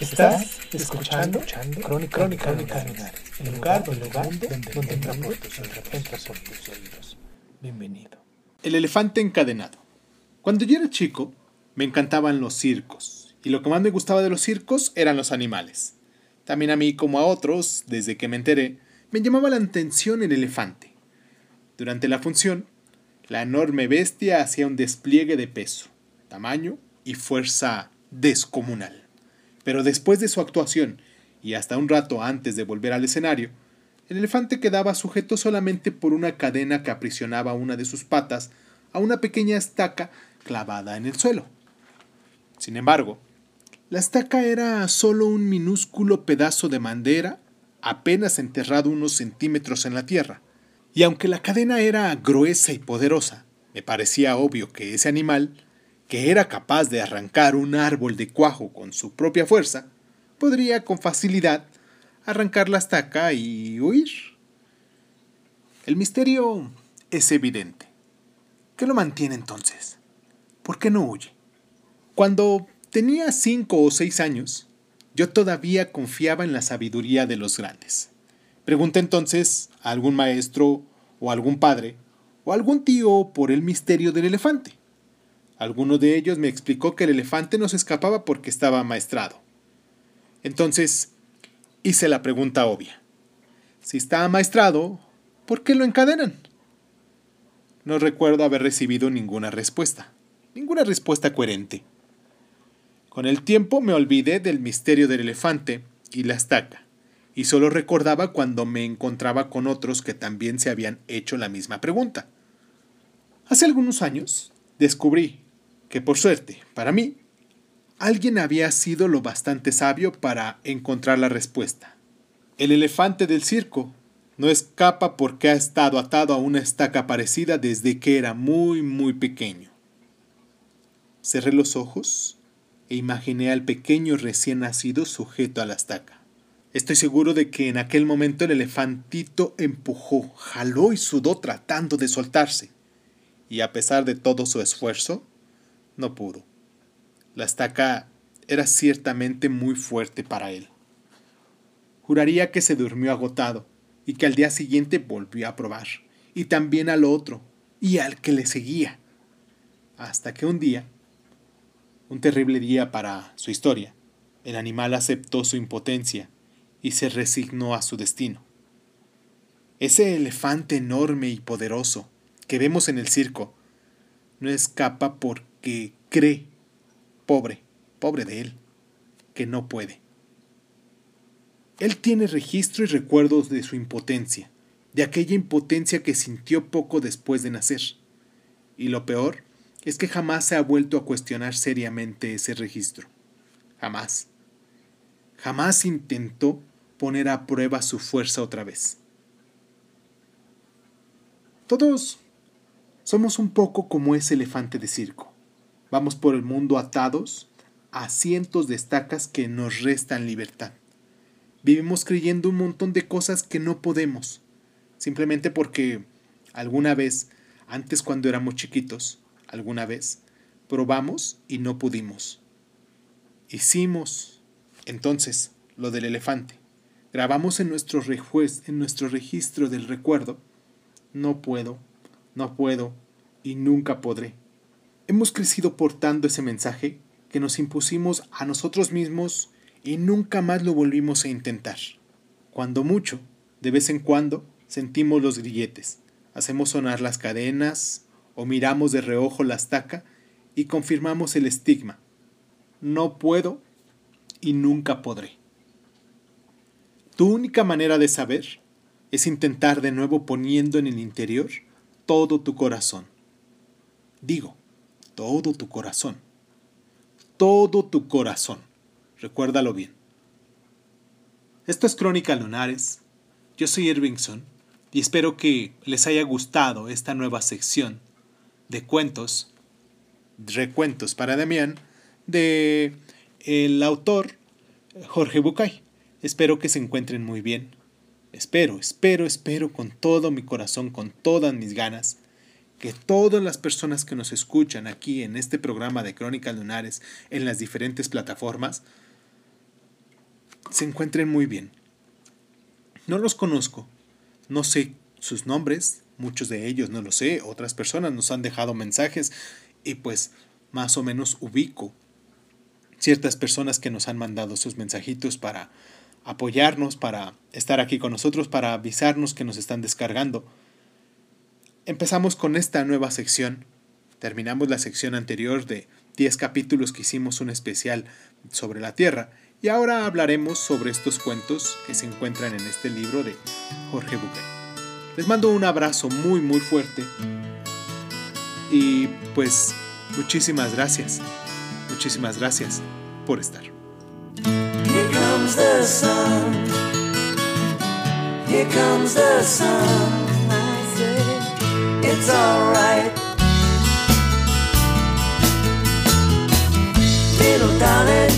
Estás escuchando, Crónica, Crónica el lugar, el lugar donde, donde entra por tus entra por tus oídos. Bienvenido. El elefante encadenado. Cuando yo era chico, me encantaban los circos, y lo que más me gustaba de los circos eran los animales. También a mí, como a otros, desde que me enteré, me llamaba la atención el elefante. Durante la función, la enorme bestia hacía un despliegue de peso, tamaño y fuerza descomunal. Pero después de su actuación, y hasta un rato antes de volver al escenario, el elefante quedaba sujeto solamente por una cadena que aprisionaba una de sus patas a una pequeña estaca clavada en el suelo. Sin embargo, la estaca era solo un minúsculo pedazo de madera apenas enterrado unos centímetros en la tierra, y aunque la cadena era gruesa y poderosa, me parecía obvio que ese animal, que era capaz de arrancar un árbol de cuajo con su propia fuerza, podría con facilidad arrancar la estaca y huir. El misterio es evidente. ¿Qué lo mantiene entonces? ¿Por qué no huye? Cuando tenía cinco o seis años, yo todavía confiaba en la sabiduría de los grandes. Pregunté entonces a algún maestro o algún padre o algún tío por el misterio del elefante. Alguno de ellos me explicó que el elefante no se escapaba porque estaba amaestrado. Entonces hice la pregunta obvia. Si está amaestrado, ¿por qué lo encadenan? No recuerdo haber recibido ninguna respuesta, ninguna respuesta coherente. Con el tiempo me olvidé del misterio del elefante y la estaca, y solo recordaba cuando me encontraba con otros que también se habían hecho la misma pregunta. Hace algunos años descubrí que por suerte, para mí, alguien había sido lo bastante sabio para encontrar la respuesta. El elefante del circo no escapa porque ha estado atado a una estaca parecida desde que era muy, muy pequeño. Cerré los ojos e imaginé al pequeño recién nacido sujeto a la estaca. Estoy seguro de que en aquel momento el elefantito empujó, jaló y sudó tratando de soltarse. Y a pesar de todo su esfuerzo, no pudo. La estaca era ciertamente muy fuerte para él. Juraría que se durmió agotado y que al día siguiente volvió a probar, y también al otro, y al que le seguía. Hasta que un día, un terrible día para su historia, el animal aceptó su impotencia y se resignó a su destino. Ese elefante enorme y poderoso que vemos en el circo no escapa porque cree, pobre, pobre de él, que no puede. Él tiene registro y recuerdos de su impotencia, de aquella impotencia que sintió poco después de nacer. Y lo peor es que jamás se ha vuelto a cuestionar seriamente ese registro. Jamás. Jamás intentó poner a prueba su fuerza otra vez. Todos somos un poco como ese elefante de circo. Vamos por el mundo atados a cientos de estacas que nos restan libertad. Vivimos creyendo un montón de cosas que no podemos, simplemente porque alguna vez, antes cuando éramos chiquitos, alguna vez, probamos y no pudimos. Hicimos, entonces, lo del elefante. Grabamos en nuestro, en nuestro registro del recuerdo, no puedo, no puedo y nunca podré. Hemos crecido portando ese mensaje que nos impusimos a nosotros mismos y nunca más lo volvimos a intentar. Cuando mucho, de vez en cuando, sentimos los grilletes, hacemos sonar las cadenas o miramos de reojo la estaca y confirmamos el estigma. No puedo y nunca podré. Tu única manera de saber es intentar de nuevo poniendo en el interior todo tu corazón. Digo, todo tu corazón. Todo tu corazón. Recuérdalo bien. Esto es Crónica Lunares. Yo soy Irvingson y espero que les haya gustado esta nueva sección de cuentos, recuentos para Damián, de el autor Jorge Bucay. Espero que se encuentren muy bien. Espero, espero, espero con todo mi corazón, con todas mis ganas, que todas las personas que nos escuchan aquí en este programa de Crónicas Lunares en las diferentes plataformas se encuentren muy bien. No los conozco, no sé sus nombres, muchos de ellos no lo sé, otras personas nos han dejado mensajes y pues más o menos ubico ciertas personas que nos han mandado sus mensajitos para apoyarnos, para estar aquí con nosotros, para avisarnos que nos están descargando. Empezamos con esta nueva sección. Terminamos la sección anterior de 10 capítulos que hicimos un especial sobre la Tierra y ahora hablaremos sobre estos cuentos que se encuentran en este libro de Jorge Bucay. Les mando un abrazo muy muy fuerte y pues muchísimas gracias, muchísimas gracias por estar. It's alright. Little darling,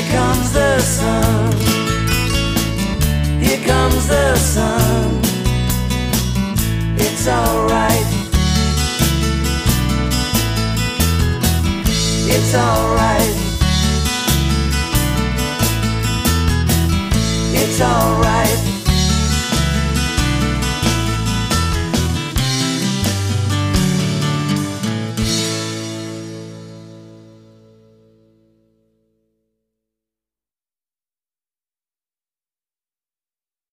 Here comes the sun. Here comes the sun. It's alright. It's alright. It's alright.